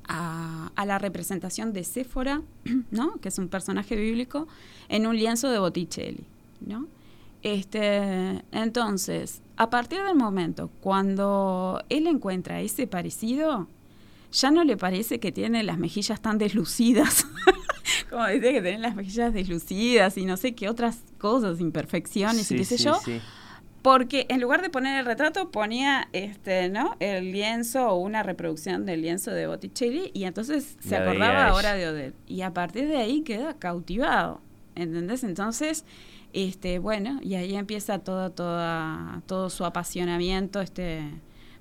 a, la representación de Séfora, ¿no? que es un personaje bíblico, en un lienzo de Botticelli. ¿no? Este, entonces, a partir del momento cuando él encuentra ese parecido, ya no le parece que tiene las mejillas tan deslucidas, como dice que tiene las mejillas deslucidas y no sé qué otras cosas, imperfecciones y qué sé yo porque en lugar de poner el retrato ponía este, ¿no? el lienzo o una reproducción del lienzo de Botticelli y entonces se acordaba ahora de Odette y a partir de ahí queda cautivado, ¿entendés? Entonces, este, bueno, y ahí empieza todo, toda, todo su apasionamiento este,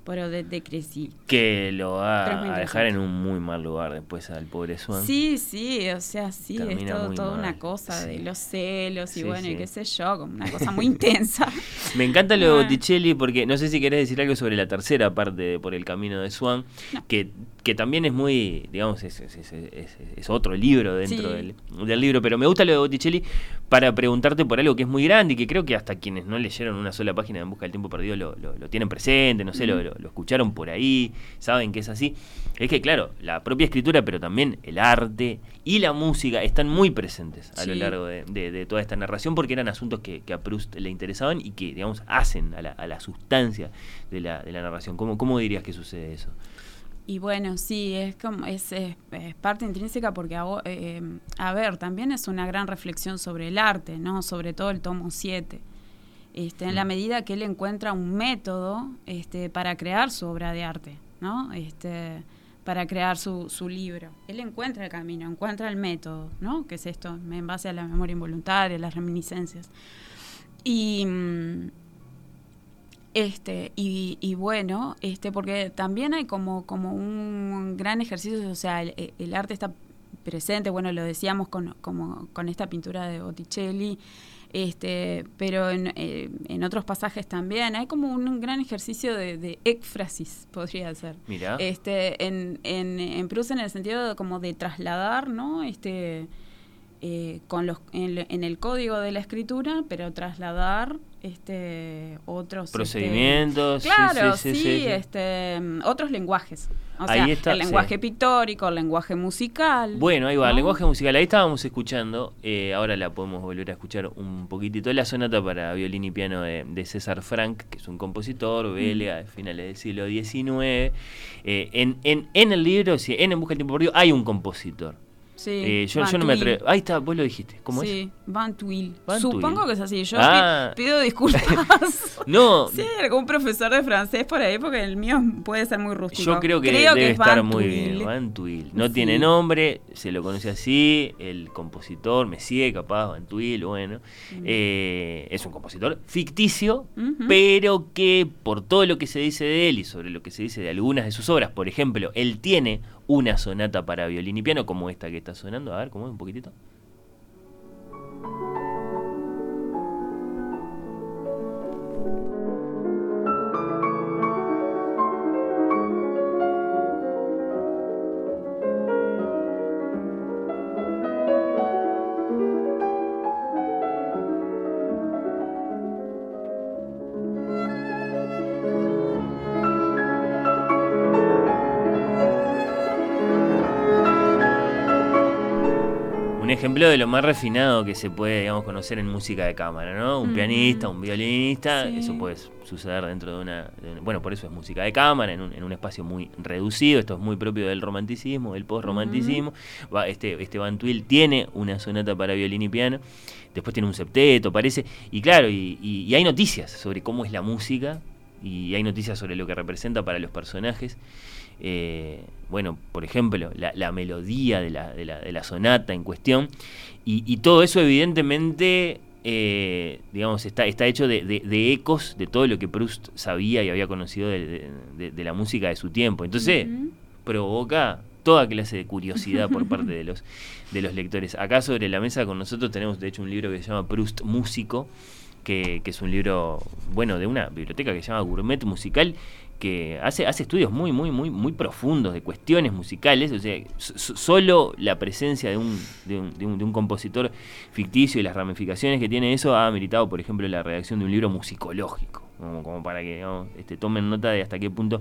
pero de, de Crecy. Que lo va es a dejar en un muy mal lugar después al pobre Swan. Sí, sí, o sea, sí, es Termina todo, muy toda mal, una cosa de los celos y Sí, bueno, sí. y qué sé yo, como una cosa muy intensa. Me encanta lo de. Botticelli porque no sé si querés decir algo sobre la tercera parte de Por el Camino de Swan, que, que también es muy, digamos, es, es- es- es- es otro libro dentro Sí. del, del libro, pero me gusta lo de Botticelli para preguntarte por algo que es muy grande y que creo que hasta quienes no leyeron una sola página de En Busca del Tiempo Perdido lo, lo- lo tienen presente, no sé, lo, lo- lo escucharon por ahí, saben que es así. Es que, claro, la propia escritura, pero también el arte y la música están muy presentes a lo largo de, de- de toda esta narración porque eran asuntos que, que a Proust le interesaban y que, digamos, hacen a la, a la sustancia de la, de la narración. ¿Cómo, ¿Cómo dirías que sucede eso? Y bueno, sí, es como es, es- es parte intrínseca porque, a, vo- eh, a ver, también es una gran reflexión sobre el arte, ¿no? Sobre todo el tomo 7. Este, en la Mm. medida que él encuentra un método este, para crear su obra de arte, ¿no? Este, para crear su, su libro. Él encuentra el camino, encuentra el método, ¿no? Que es esto, en base a la memoria involuntaria, las reminiscencias. Y, mm, este, y, y bueno, este, porque también hay como, como un gran ejercicio, o sea, el, el arte está presente, bueno, lo decíamos con, como, con esta pintura de Botticelli, este, pero en, eh, en otros pasajes también hay como un gran ejercicio de, de éfrasis, podría ser. Mira, Este, en, en, en Proust en el sentido de como de trasladar, ¿no? Este, eh, con los, en, en el código de la escritura, pero trasladar este otros este, procedimientos. sí, claro, sí, sí, sí, sí, sí. este mm, otros lenguajes. O Ahí sea, está, el lenguaje pictórico, el lenguaje musical. Bueno, ahí va, el lenguaje musical. Ahí estábamos escuchando, eh, ahora la podemos volver a escuchar un poquitito, la sonata para violín y piano de, de César Frank, que es un compositor belga de finales del siglo XIX. Eh, en, en, en el libro, sí, en En Busca del Tiempo Perdido, hay un compositor. Sí, Eh, yo, no me atrevo. Ahí está, vos lo dijiste. ¿Cómo es? sí, Van Tuyl. Van Supongo Tuyl. que es así. Yo Ah. pi- pido disculpas. No, Sí, algún profesor de francés por ahí, porque el mío puede ser muy rústico. Yo creo que debe es estar Van muy bien. Van Tuyl. No Sí. tiene nombre, se lo conoce así, el compositor, Messier, capaz, Van Tuyl, bueno. Eh, es un compositor ficticio, pero que por todo lo que se dice de él y sobre lo que se dice de algunas de sus obras, por ejemplo, él tiene una sonata para violín y piano, como esta que está sonando. A ver, ¿cómo es un poquitito? Ejemplo de lo más refinado que se puede, digamos, conocer en música de cámara, ¿no? Un pianista, un violinista, Sí. eso puede suceder dentro de una, de una- Bueno, por eso es música de cámara, en un, en un espacio muy reducido, esto es muy propio del romanticismo, del post-romanticismo. Este, este Van Tuyl tiene una sonata para violín y piano, después tiene un septeto, parece, y claro, y, y- y hay noticias sobre cómo es la música, y hay noticias sobre lo que representa para los personajes. Eh, bueno, por ejemplo, la, la melodía de la, de la- de la sonata en cuestión, y, y todo eso evidentemente, eh, digamos, está, está hecho de, de- ecos de todo lo que Proust sabía y había conocido de, la música de su tiempo. Entonces, provoca toda clase de curiosidad por parte de los, de los lectores. Acá sobre la mesa con nosotros tenemos de hecho un libro que se llama Proust Músico, que, que es un libro, bueno, de una biblioteca que se llama Gourmet Musical, que hace, hace estudios muy, muy, muy, muy profundos de cuestiones musicales. O sea, so- so- solo la presencia de un, de, un, de un- de un compositor ficticio y las ramificaciones que tiene eso ha ameritado, por ejemplo, la redacción de un libro musicológico. Como, como para que este, tomen nota de hasta qué punto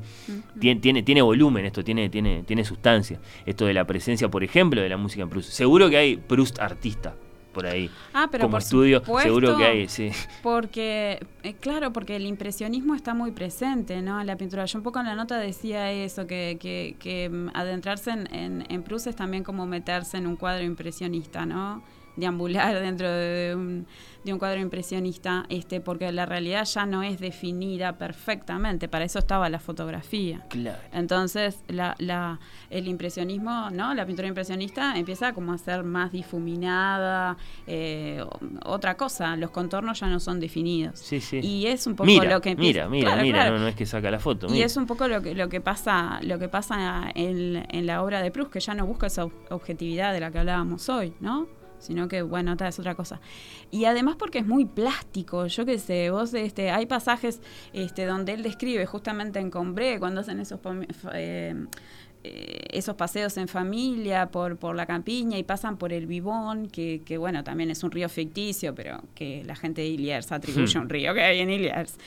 tiene, tiene, tiene volumen esto, tiene, tiene, tiene sustancia. Esto de la presencia, por ejemplo, de la música en Proust. Seguro que hay Proust artista por ahí. Ah, pero como por estudio, supuesto, seguro que hay, sí. Porque, eh, claro, porque el impresionismo está muy presente, ¿no? En la pintura. Yo un poco en la nota decía eso, que, que, que mm, adentrarse en, en, en Proust es también como meterse en un cuadro impresionista, ¿no? Deambular dentro de un, de un cuadro impresionista, este, porque la realidad ya no es definida perfectamente, para eso estaba la fotografía. Claro. Entonces, la, la, el impresionismo, ¿no? La pintura impresionista empieza como a ser más difuminada, eh, otra cosa, los contornos ya no son definidos. Sí, sí. Y es un poco mira, lo que empieza. Mira, mira, Claro, mira, claro. No, no es que saca la foto. Y es un poco lo que, lo que pasa, lo que pasa en, en la obra de Proust, que ya no busca esa ob- objetividad de la que hablábamos hoy, ¿no? Sino que, bueno, tal es otra cosa. Y además porque es muy plástico, yo qué sé, vos, este, hay pasajes este, donde él describe justamente en Combré, cuando hacen esos, eh, eh, esos paseos en familia por, por la campiña y pasan por el Vivón, que, que bueno, también es un río ficticio, pero que la gente de Iliers atribuye a un río que hay en Iliers.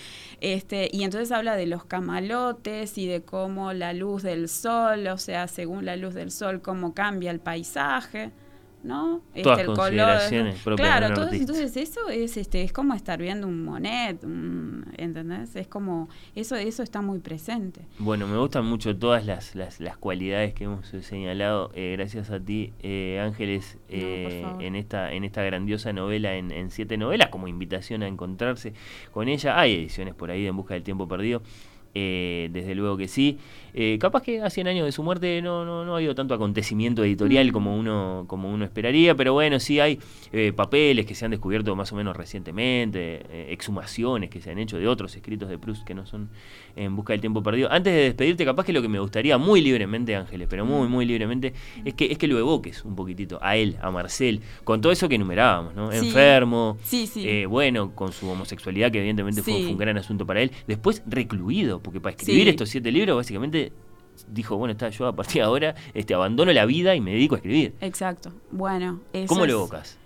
Este, y entonces habla de los camalotes y de cómo la luz del sol, o sea, según la luz del sol, cómo cambia el paisaje. ¿No? Todas el consideraciones propias de Claro, todo- entonces eso es este es como estar viendo un Monet, un- ¿entendés? Es como eso eso está muy presente. Bueno, me gustan mucho todas las, las, las cualidades que hemos señalado, eh, gracias a ti, eh, Ángeles, eh, en esta en esta grandiosa novela en, en siete novelas, como invitación a encontrarse con ella. Hay ediciones por ahí de En Busca del Tiempo Perdido. Eh, desde luego que sí. Eh, capaz que a 100 años de su muerte no, no, no ha habido tanto acontecimiento editorial como uno, como uno esperaría, pero bueno, sí hay eh, papeles que se han descubierto más o menos recientemente, exhumaciones que se han hecho de otros escritos de Proust que no son en busca del tiempo perdido. Antes de despedirte, capaz que lo que me gustaría muy libremente, Ángeles, pero muy, muy libremente, es que, es que lo evoques un poquitito a él, a Marcel, con todo eso que enumerábamos, ¿no? Sí. Enfermo, Sí, sí. bueno, con su homosexualidad, que evidentemente fue, fue un gran asunto para él. Después recluido, porque para escribir Sí. estos siete libros, básicamente dijo, bueno, está, yo a partir de ahora este, abandono la vida y me dedico a escribir. Exacto. Bueno, eso ¿Cómo lo evocas?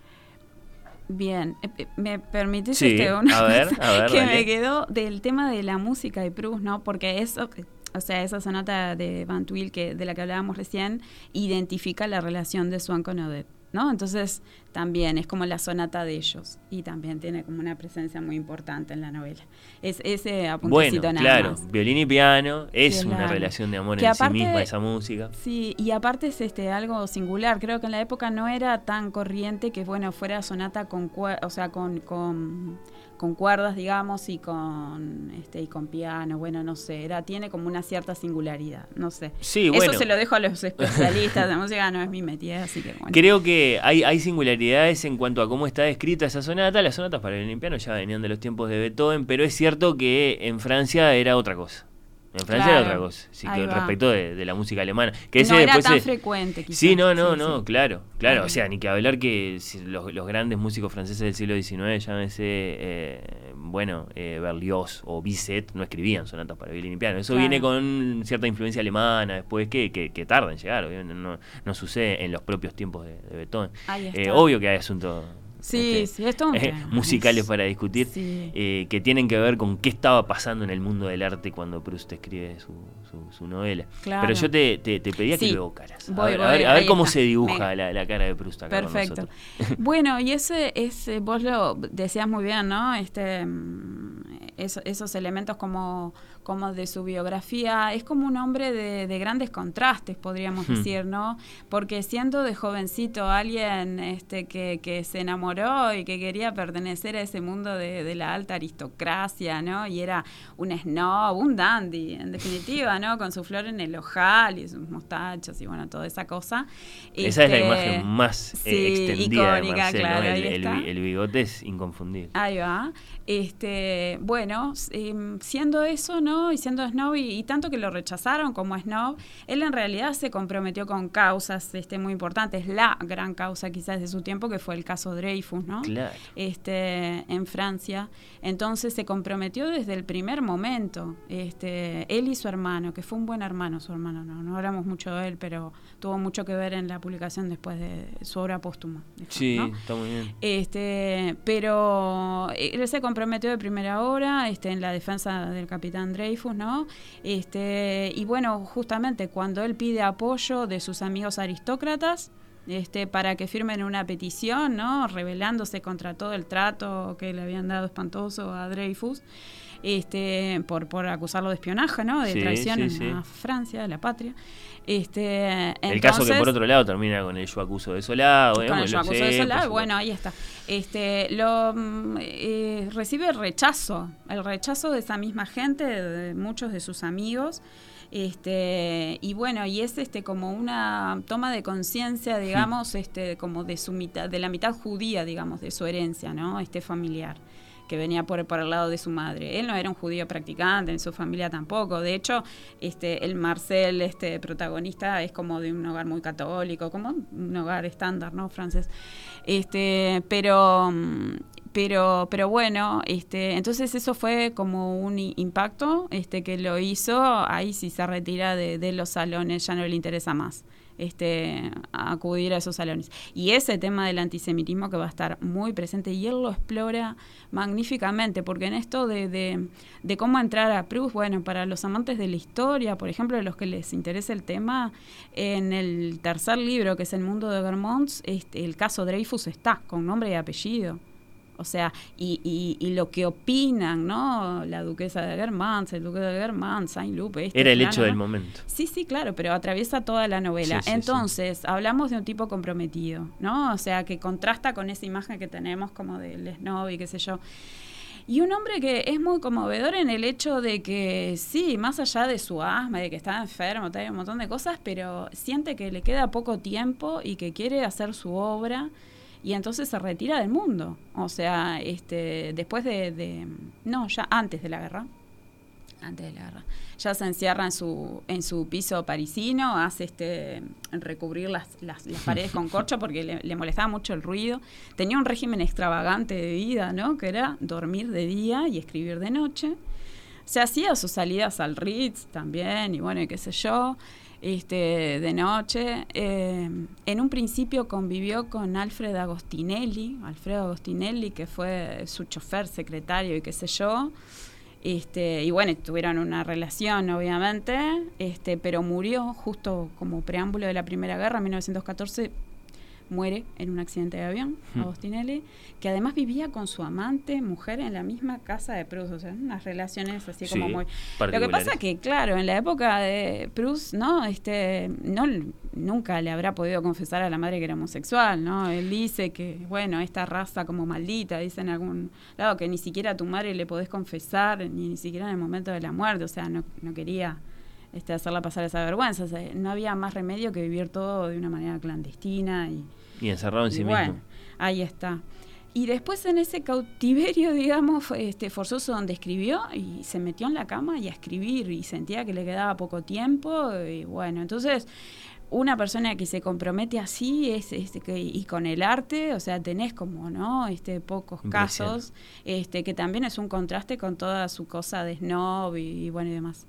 Bien, Eh, eh, ¿me permitís Sí, este, una a ver, cosa a ver, que dale. me quedó del tema de la música de Proust, ¿no? Porque eso, o sea, esa sonata de Van Tuyl que de la que hablábamos recién identifica la relación de Swan con Odette, ¿no? Entonces, también es como la sonata de ellos y también tiene como una presencia muy importante en la novela. Es ese Bueno, apuntecito nada claro, más. violín y piano es una relación de amor Que en sí misma esa música. Sí, y aparte es este algo singular. Creo que en la época no era tan corriente que bueno fuera sonata con o sea con, con, con cuerdas, digamos, y con este y con piano. Bueno, no sé, era tiene como una cierta singularidad. No sé. Sí, Eso bueno. se lo dejo a los especialistas de música, no es mi metida, así que bueno. Creo que hay, hay singularidades en cuanto a cómo está escrita esa sonata. Las sonatas para el piano ya venían de los tiempos de Beethoven, pero es cierto que en Francia era otra cosa. En Francia era Claro, otra cosa, sí, que respecto de, de la música alemana. Que no ese era después tan se- frecuente, quizás. Sí, no, no, Sí, no, sí. claro, claro. O sea, ni que hablar que los, los grandes músicos franceses del siglo XIX, llámese, eh, bueno, eh, Berlioz o Bizet, no escribían sonatas para violín y piano. Eso Claro. viene con cierta influencia alemana después que, que, que tarda en llegar. obviamente No, no sucede en los propios tiempos de, de Beethoven. Eh, obvio que hay asuntos Sí, este, sí, es todo un eh, musicales Es- para discutir Sí. eh, que tienen que ver con qué estaba pasando en el mundo del arte cuando Proust escribe su, su, su novela. Claro. Pero yo te, te, te pedía que lo evocaras. A Voy, ver, a ver, a ver cómo está. se dibuja la, la cara de Proust acá con Perfecto. nosotros. bueno, y ese, ese, vos lo decías muy bien, ¿no? Este, mm, eso- esos elementos como, como de su biografía, es como un hombre de, de grandes contrastes, podríamos Hmm. decir, ¿no? Porque siendo de jovencito alguien este, que, que se enamoró y que quería pertenecer a ese mundo de, de la alta aristocracia, ¿no? Y era un snob, un dandy, en definitiva, ¿no? Con su flor en el ojal y sus mostachos y bueno, toda esa cosa. Esa es la Este, imagen más eh, sí, extendida de icónica, Marcel, ¿no? claro, el, el bigote es inconfundible. Ahí va. Este, bueno, em, siendo eso, ¿no? Y siendo snob, y, y tanto que lo rechazaron como snob, él en realidad se comprometió con causas este, muy importantes. La gran causa quizás de su tiempo, que fue el caso Dreyfus, ¿no? Claro. este, en Francia. Entonces se comprometió desde el primer momento. Este, él y su hermano, que fue un buen hermano, su hermano, no, no hablamos mucho de él, pero tuvo mucho que ver en la publicación después de su obra póstuma. Sí, ¿no? está muy bien. Este, pero él se comprometió de primera hora este, en la defensa del capitán Dreyfus, ¿no? Este, y bueno, justamente cuando él pide apoyo de sus amigos aristócratas, este, para que firmen una petición, ¿no? Rebelándose contra todo el trato que le habían dado espantoso a Dreyfus. Este, por, por acusarlo de espionaje, ¿no? De Sí, traición sí, en a. Francia, de la patria. Este, el caso que entonces- por otro lado termina con el yo acuso de Solá. con el yo acuso de Solá, bueno, ahí está. Este, lo mm, eh, recibe el rechazo, el rechazo de esa misma gente, de muchos de sus amigos. Este, y bueno, y es este como una toma de conciencia, digamos, este, como de su mitad, de la mitad judía, digamos, de su herencia, ¿no? Este familiar que venía por, el lado de su madre. Él no era un judío practicante, en su familia tampoco. De hecho, este, el Marcel, este protagonista, es como de un hogar muy católico, como un hogar estándar, ¿no? Francés. Este, pero, pero, pero bueno, este, entonces eso fue como un impacto, este, que lo hizo. Ahí sí se retira de, de los salones, ya no le interesa más este, acudir a esos salones. Y ese tema del antisemitismo que va a estar muy presente y él lo explora magníficamente, porque en esto de, de, de cómo entrar a Proust, bueno, para los amantes de la historia, por ejemplo, los que les interesa el tema, en el tercer libro, que es El mundo de Vermont, este, el caso Dreyfus está con nombre y apellido. O sea, y, y, y lo que opinan, ¿no? La duquesa de Guermantes, el duque de Guermantes, Saint-Loup, este, Era el hecho del ¿no? momento. Sí, sí, claro, pero atraviesa toda la novela. Sí, sí, sí. Entonces, hablamos de un tipo comprometido, ¿no? O sea, que contrasta con esa imagen que tenemos como del snob y qué sé yo. Y un hombre que es muy conmovedor en el hecho de que, sí, más allá de su asma, de que está enfermo, hay un montón de cosas, pero siente que le queda poco tiempo y que quiere hacer su obra y entonces se retira del mundo. O sea, este, después de, de- no, ya antes de la guerra, antes de la guerra, ya se encierra en su, en su piso parisino, hace este recubrir las, las, las paredes con corcho porque le, le molestaba mucho el ruido. Tenía un régimen extravagante de vida, ¿no? Que era dormir de día y escribir de noche. Se hacía sus salidas al Ritz también, y bueno, y qué sé yo, este, de noche. Eh, en un principio convivió con Alfred Agostinelli, Alfredo Agostinelli, que fue su chofer, secretario y qué sé yo. Este, y bueno, tuvieron una relación, obviamente, este, pero murió justo como preámbulo de la Primera Guerra, en 1914, muere en un accidente de avión, Hmm. Agostinelli, que además vivía con su amante, mujer, en la misma casa de Proust, o sea, unas relaciones así como muy... Lo que pasa que, claro, en la época de Proust, ¿no? Este, no, nunca le habrá podido confesar a la madre que era homosexual, ¿no? Él dice que, bueno, esta raza como maldita, dice en algún lado, que ni siquiera a tu madre le podés confesar, ni, ni siquiera en el momento de la muerte, o sea, no, no quería este, hacerla pasar esa vergüenza, o sea, no había más remedio que vivir todo de una manera clandestina y, Y encerrado en sí bueno, mismo. ahí está. Y después en ese cautiverio, digamos, este, forzoso donde escribió y se metió en la cama y a escribir y sentía que le quedaba poco tiempo y bueno, entonces una persona que se compromete así es, este, que, y con el arte, o sea, tenés como, ¿no? Este, pocos casos, este, que también es un contraste con toda su cosa de snob y, y bueno y demás.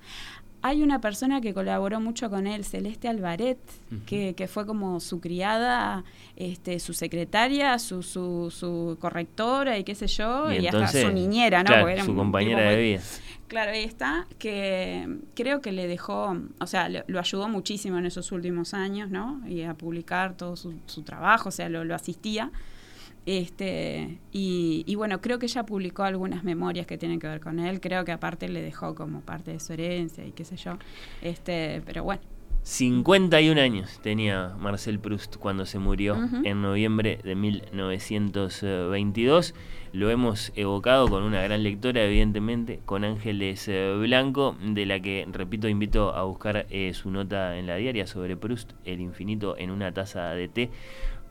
Hay una persona que colaboró mucho con él, Celeste Alvaret, Ujú. que, que fue como su criada, este, su secretaria, su, su, su correctora y qué sé yo, y, hasta su niñera, ¿no? claro, Porque era su compañera de muy- vida. Claro, ahí está, que creo que le dejó, o sea, lo, lo ayudó muchísimo en esos últimos años, ¿no? Y a publicar todo su, su trabajo, o sea, lo, lo asistía. Este, y, y bueno, creo que ella publicó algunas memorias que tienen que ver con él. Creo que aparte le dejó como parte de su herencia y qué sé yo. Este, pero bueno. 51 años tenía Marcel Proust cuando se murió en noviembre de 1922. Lo hemos evocado con una gran lectora, evidentemente, con Ángeles eh, Blanco, de la que, repito, invito a buscar eh, su nota en la diaria sobre Proust, El infinito en una taza de té,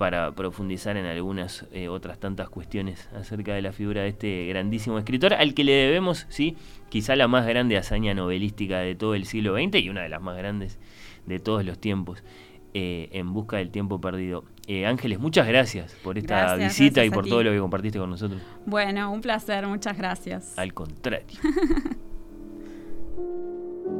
para profundizar en algunas eh, otras tantas cuestiones acerca de la figura de este grandísimo escritor, al que le debemos, sí, quizá la más grande hazaña novelística de todo el siglo XX y una de las más grandes de todos los tiempos, eh, en busca del tiempo perdido. Eh, Ángeles, muchas gracias por esta Gracias, visita y gracias por todo lo que compartiste con nosotros. Bueno, un placer, muchas gracias. Al contrario.